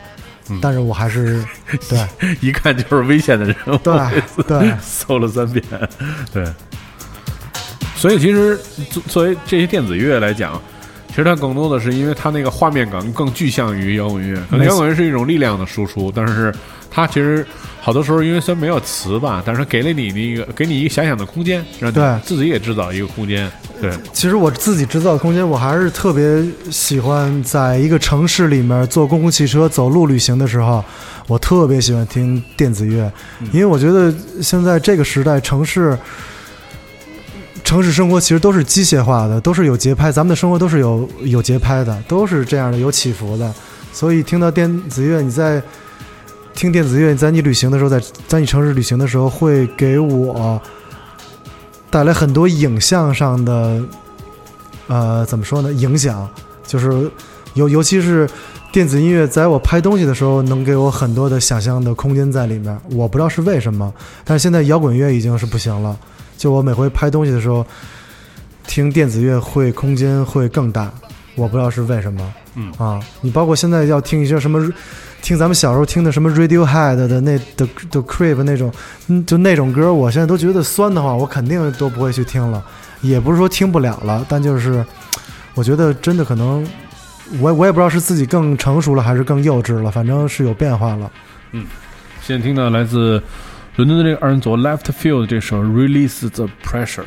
嗯。但是我还是 对。一看就是危险的人物。对对。搜了三遍，对。所以其实作作为这些电子乐来讲，其实它更多的是因为它那个画面感更具象于摇滚乐。可能摇滚乐是一种力量的输出，但是它其实好多时候因为虽然没有词吧，但是它给了你那个给你一个遐想的空间，让你对自己也制造一个空间。对，其实我自己制造的空间，我还是特别喜欢在一个城市里面坐公共汽车、走路旅行的时候，我特别喜欢听电子乐，因为我觉得现在这个时代，城市城市生活其实都是机械化的，都是有节拍，咱们的生活都是有有节拍的，都是这样的，有起伏的。所以听到电子乐，你在听电子乐，在你旅行的时候，在在你城市旅行的时候，会给我带来很多影像上的，呃，怎么说呢？影响就是尤尤其是电子音乐，在我拍东西的时候，能给我很多的想象的空间在里面。我不知道是为什么，但是现在摇滚乐已经是不行了。就我每回拍东西的时候，听电子乐会空间会更大，我不知道是为什么。嗯啊，你包括现在要听一些什么，听咱们小时候听的什么 Radiohead 的那的的 Creep 那种，嗯，就那种歌，我现在都觉得酸的话，我肯定都不会去听了。也不是说听不了了，但就是我觉得真的可能，我我也不知道是自己更成熟了还是更幼稚了，反正是有变化了。嗯现在听到来自伦敦的这个二人组 Left Field 这首《Release the Pressure》。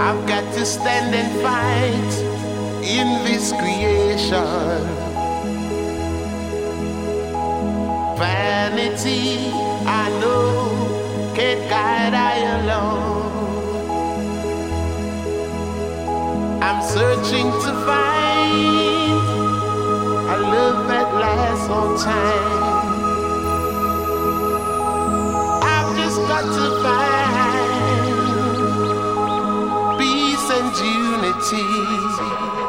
I've got to stand and fight in this creation. Vanity, I know, can't guide I alone. I'm searching to find a love that lasts on time. I've just got to find eternity.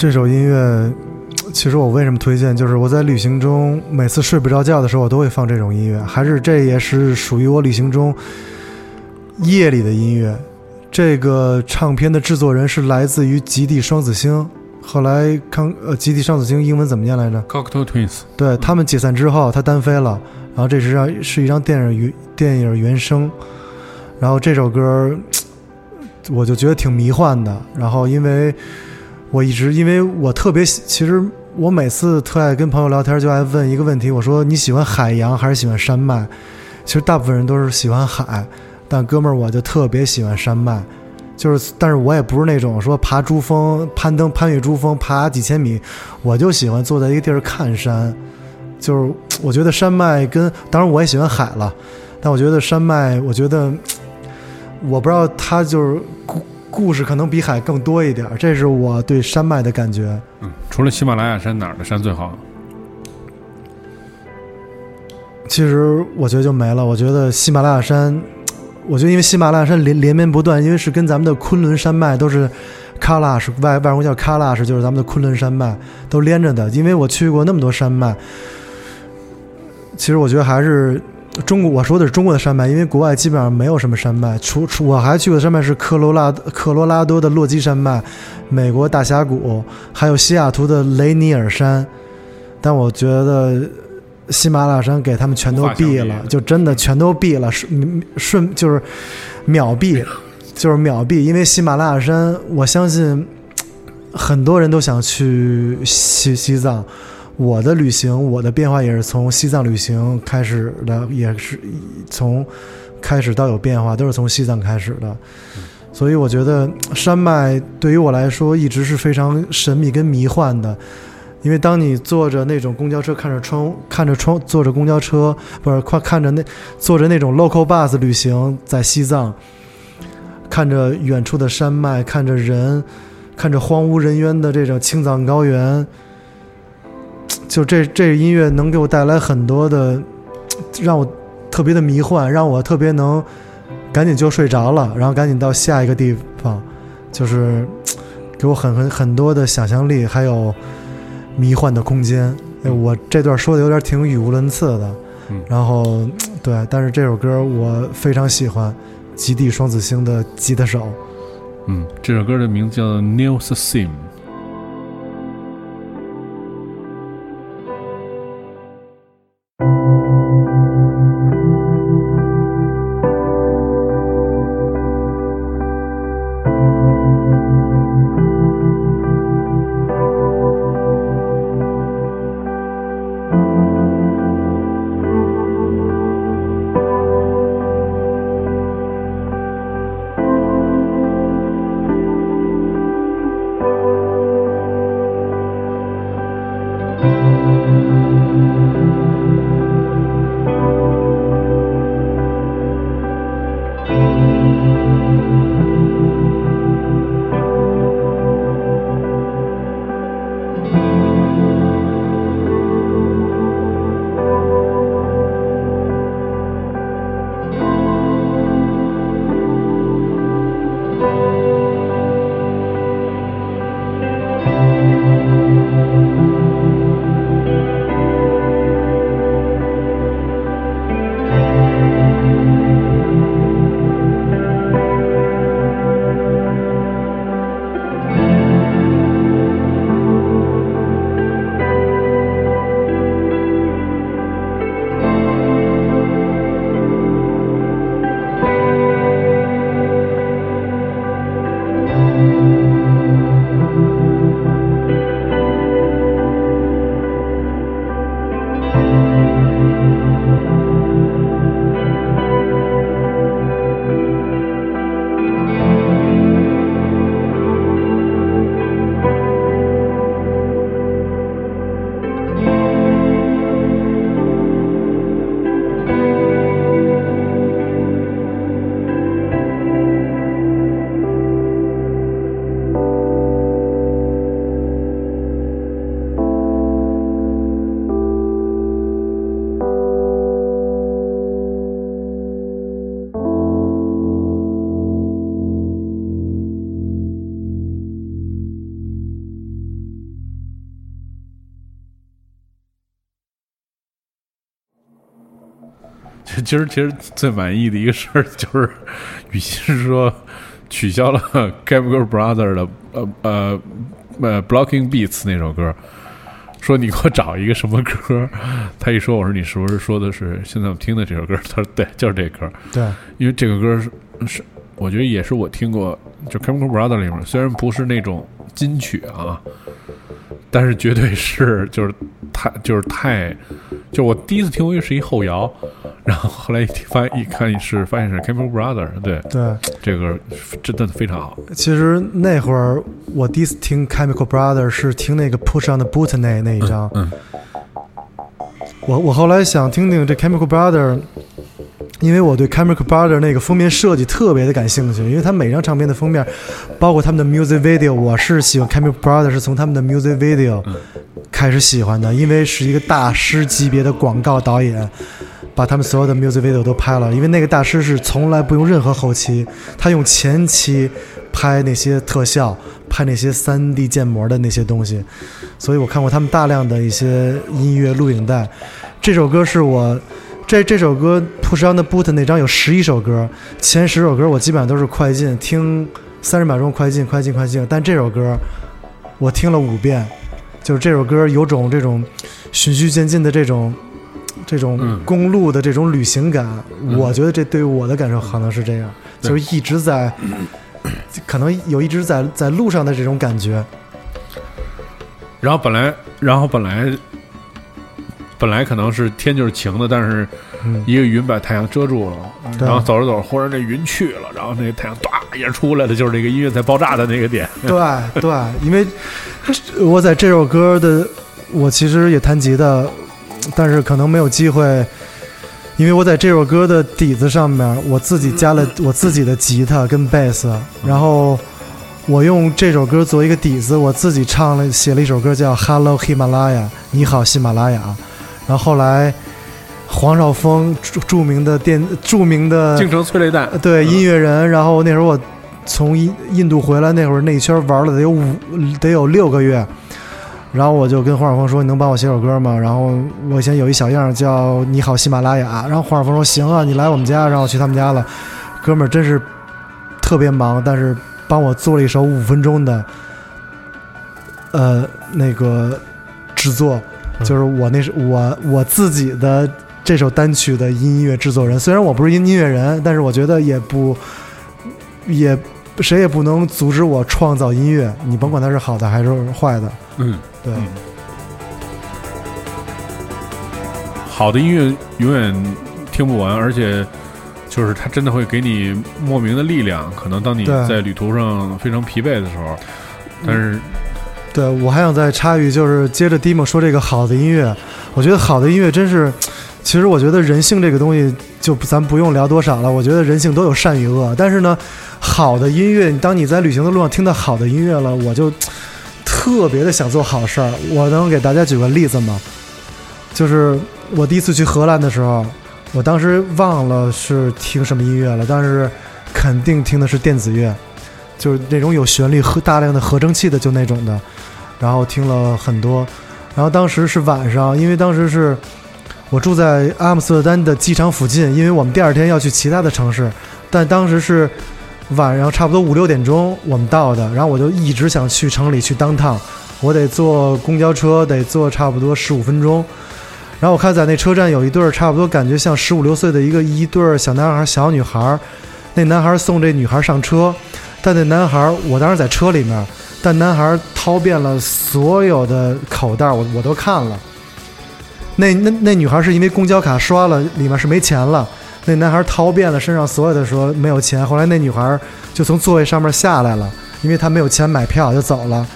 这首音乐，其实我为什么推荐，就是我在旅行中每次睡不着觉的时候，我都会放这种音乐，还是这也是属于我旅行中夜里的音乐。这个唱片的制作人是来自于极地双子星，后来康呃极地双子星英文怎么念来着？Cocktail Twins，对他们解散之后，他单飞了，然后这是张是一张电影原电影原声，然后这首歌 我就觉得挺迷幻的。然后因为我一直因为我特别喜，其实我每次特爱跟朋友聊天，就爱问一个问题，我说你喜欢海洋还是喜欢山脉？其实大部分人都是喜欢海，但哥们儿我就特别喜欢山脉。就是，但是我也不是那种说爬珠峰、攀登、攀越珠峰，爬几千米，我就喜欢坐在一个地儿看山。就是我觉得山脉跟，当然我也喜欢海了，但我觉得山脉，我觉得我不知道它就是故故事可能比海更多一点，这是我对山脉的感觉。嗯，除了喜马拉雅山，哪儿的山最好？其实我觉得就没了。我觉得喜马拉雅山，我觉得因为喜马拉雅山连连绵不断，因为是跟咱们的昆仑山脉都是喀拉是外外国叫喀拉是就是咱们的昆仑山脉都连着的。因为我去过那么多山脉，其实我觉得还是中国，我说的是中国的山脉，因为国外基本上没有什么山脉。除除我还去过的山脉是科罗拉科罗拉多的落基山脉、美国大峡谷，还有西雅图的雷尼尔山。但我觉得喜马拉雅山给他们全都毙了，就真的全都毙了，顺顺就是秒毙，就是秒毙。因为喜马拉雅山，我相信很多人都想去西西藏。我的旅行，我的变化也是从西藏旅行开始的，也是从开始到有变化，都是从西藏开始的。所以我觉得山脉对于我来说一直是非常神秘跟迷幻的。因为当你坐着那种公交车，看着窗，看着窗，坐着公交车，不是快看着那坐着那种 local bus 旅行在西藏，看着远处的山脉，看着人，看着荒无人烟的这种青藏高原，就这这音乐能给我带来很多的，让我特别的迷幻，让我特别能赶紧就睡着了，然后赶紧到下一个地方，就是 给我很很很多的想象力，还有。迷幻的空间，哎我这段说的有点挺语无伦次的，嗯然后对，但是这首歌我非常喜欢，极地双子星的吉他手，嗯，这首歌的名字叫《Nils Sim》。就今儿其实最满意的一个事儿就是，与其是说取消了 Chemical Brother 的呃呃呃 Blocking Beats 那首歌，说你给我找一个什么歌，他一说我说你是不是说的是现在我听的这首歌？他说对，就是这歌，对，因为这个歌是是我觉得也是我听过就 Chemical Brother 里面，虽然不是那种金曲啊，但是绝对是就是太就是太，就我第一次听为是一后摇，然后后来一听发现一看是发现是 Chemical Brother，对对，这个真的非常好，其实那会儿我第一次听 Chemical Brother 是听那个 Push on the Boot 那那一张。嗯我我后来想听听这 Chemical Brother，因为我对 Chemical Brother 那个封面设计特别的感兴趣，因为他每张唱片的封面，包括他们的 music video，我是喜欢 Chemical Brother 是从他们的 music video 开始喜欢的，因为是一个大师级别的广告导演。把他们所有的 music video 都拍了，因为那个大师是从来不用任何后期，他用前期拍那些特效，拍那些 3D 建模的那些东西，所以我看过他们大量的一些音乐录影带。这首歌是我这这首歌《Push on the Boot》那张有十一首歌，前十首歌我基本上都是快进，听三十秒钟快进快进快进，但这首歌我听了五遍，就是这首歌有种这种循序渐进的这种。这种嗯公路的这种旅行感，我觉得这对于我的感受可能是这样，对就是一直在，可能有一直在在路上的这种感觉。然后本来然后本来本来可能是天就是晴的，但是嗯。一个云把太阳遮住了，对。然后走着走着，忽然这云去了，然后那个太阳唰也出来了，就是这个音乐在爆炸的那个点。对对，因为我在这首歌的，我其实也弹吉他，但是可能没有机会，因为我在这首歌的底子上面，我自己加了我自己的吉他跟贝斯，然后我用这首歌作为一个底子，我自己唱了写了一首歌叫《Hello Himalaya》，你好喜马拉雅，然后后来黄少峰著著名的电著名的京城催泪弹，对音乐人，然后那时候我从印印度回来，那会儿那一圈玩了得有五得有六个月，然后我就跟黄少峰说：“你能帮我写首歌吗？”然后我以前有一小样叫《你好喜马拉雅》，然后黄少峰说：“行啊，你来我们家。”然后我去他们家了，哥们儿真是特别忙，但是帮我做了一首五分钟的，呃，那个制作，就是我那是我我自己的这首单曲的音乐制作人。虽然我不是音音乐人，但是我觉得也不也谁也不能阻止我创造音乐，你甭管它是好的还是坏的。嗯，对，嗯好的音乐永远听不完，而且就是它真的会给你莫名的力量。可能当你在旅途上非常疲惫的时候，但是对我还想再插一句，就是接着 Dimo 说这个好的音乐，我觉得好的音乐真是，其实我觉得人性这个东西就咱不用聊多少了，我觉得人性都有善与恶，但是呢，好的音乐，当你在旅行的路上听到好的音乐了，我就特别的想做好事儿。我能给大家举个例子吗？就是我第一次去荷兰的时候，我当时忘了是听什么音乐了，但是肯定听的是电子乐，就是那种有旋律和大量的合成器的，就那种的。然后听了很多，然后当时是晚上，因为当时是我住在阿姆斯特丹的机场附近，因为我们第二天要去其他的城市，但当时是晚上差不多五六点钟我们到的，然后我就一直想去城里去当趟，我得坐公交车，得坐差不多十五分钟。然后我看在那车站有一对儿差不多感觉像十五六岁的一个一对儿小男孩小女孩，那男孩送这女孩上车，但那男孩儿我当时在车里面，但男孩儿掏遍了所有的口袋儿，我我都看了。那那那女孩是因为公交卡刷了，里面是没钱了。那男孩掏遍了身上所有的，说没有钱。后来那女孩就从座位上面下来了，因为她没有钱买票就走了。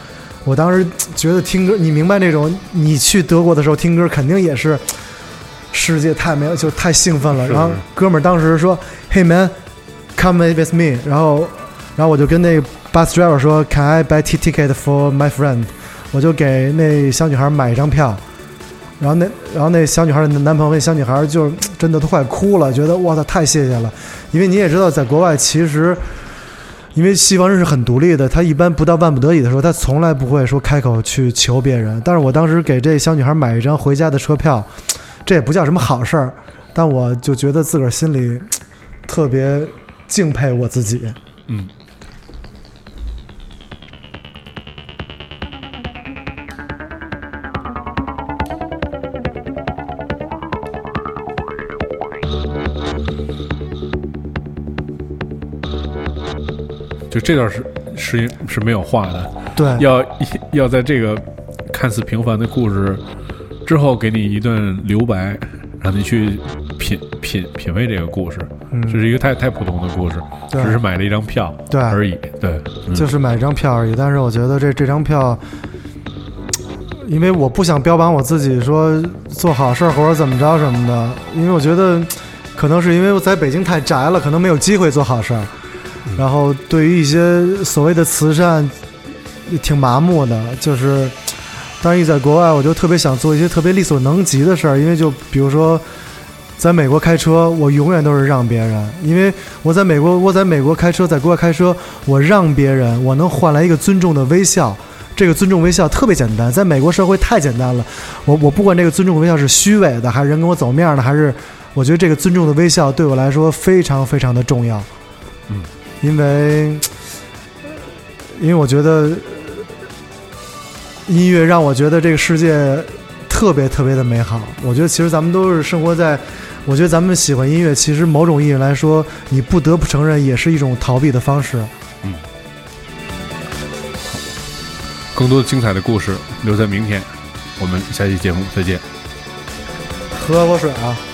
我当时觉得听歌，你明白那种你去德国的时候听歌，肯定也是世界太没有，就太兴奋了。然后哥们儿当时说：“Hey man, come with me。”然后然后我就跟那个 bus driver 说：“Can I buy ticket for my friend？” 我就给那小女孩买一张票。然后那，然后那小女孩的男朋友，那小女孩就真的都快哭了，觉得哇塞，太谢谢了。因为你也知道，在国外其实，因为西方人是很独立的，他一般不到万不得已的时候，他从来不会说开口去求别人。但是我当时给这小女孩买一张回家的车票，这也不叫什么好事儿，但我就觉得自个儿心里特别敬佩我自己。嗯，就这段是是是没有话的，对，要 要在这个看似平凡的故事之后，给你一段留白，让你去品品品味这个故事。嗯这是一个太太普通的故事，对只是买了一张票对而已。对，嗯就是买一张票而已。但是我觉得这这张票，因为我不想标榜我自己说做好事儿或者怎么着什么的，因为我觉得可能是因为我在北京太宅了，可能没有机会做好事儿。然后对于一些所谓的慈善，挺麻木的，就是。当然，一在国外，我就特别想做一些特别力所能及的事儿，因为就比如说，在美国开车，我永远都是让别人，因为我在美国，我在美国开车，在国外开车，我让别人，我能换来一个尊重的微笑。这个尊重微笑特别简单，在美国社会太简单了。我我不管这个尊重微笑是虚伪的，还是人跟我走面的，还是我觉得这个尊重的微笑对我来说非常非常的重要。嗯，因为因为我觉得音乐让我觉得这个世界特别特别的美好。我觉得其实咱们都是生活在，我觉得咱们喜欢音乐，其实某种意义来说，你不得不承认，也是一种逃避的方式。嗯更多精彩的故事留在明天。我们下期节目再见。喝口水啊。嗯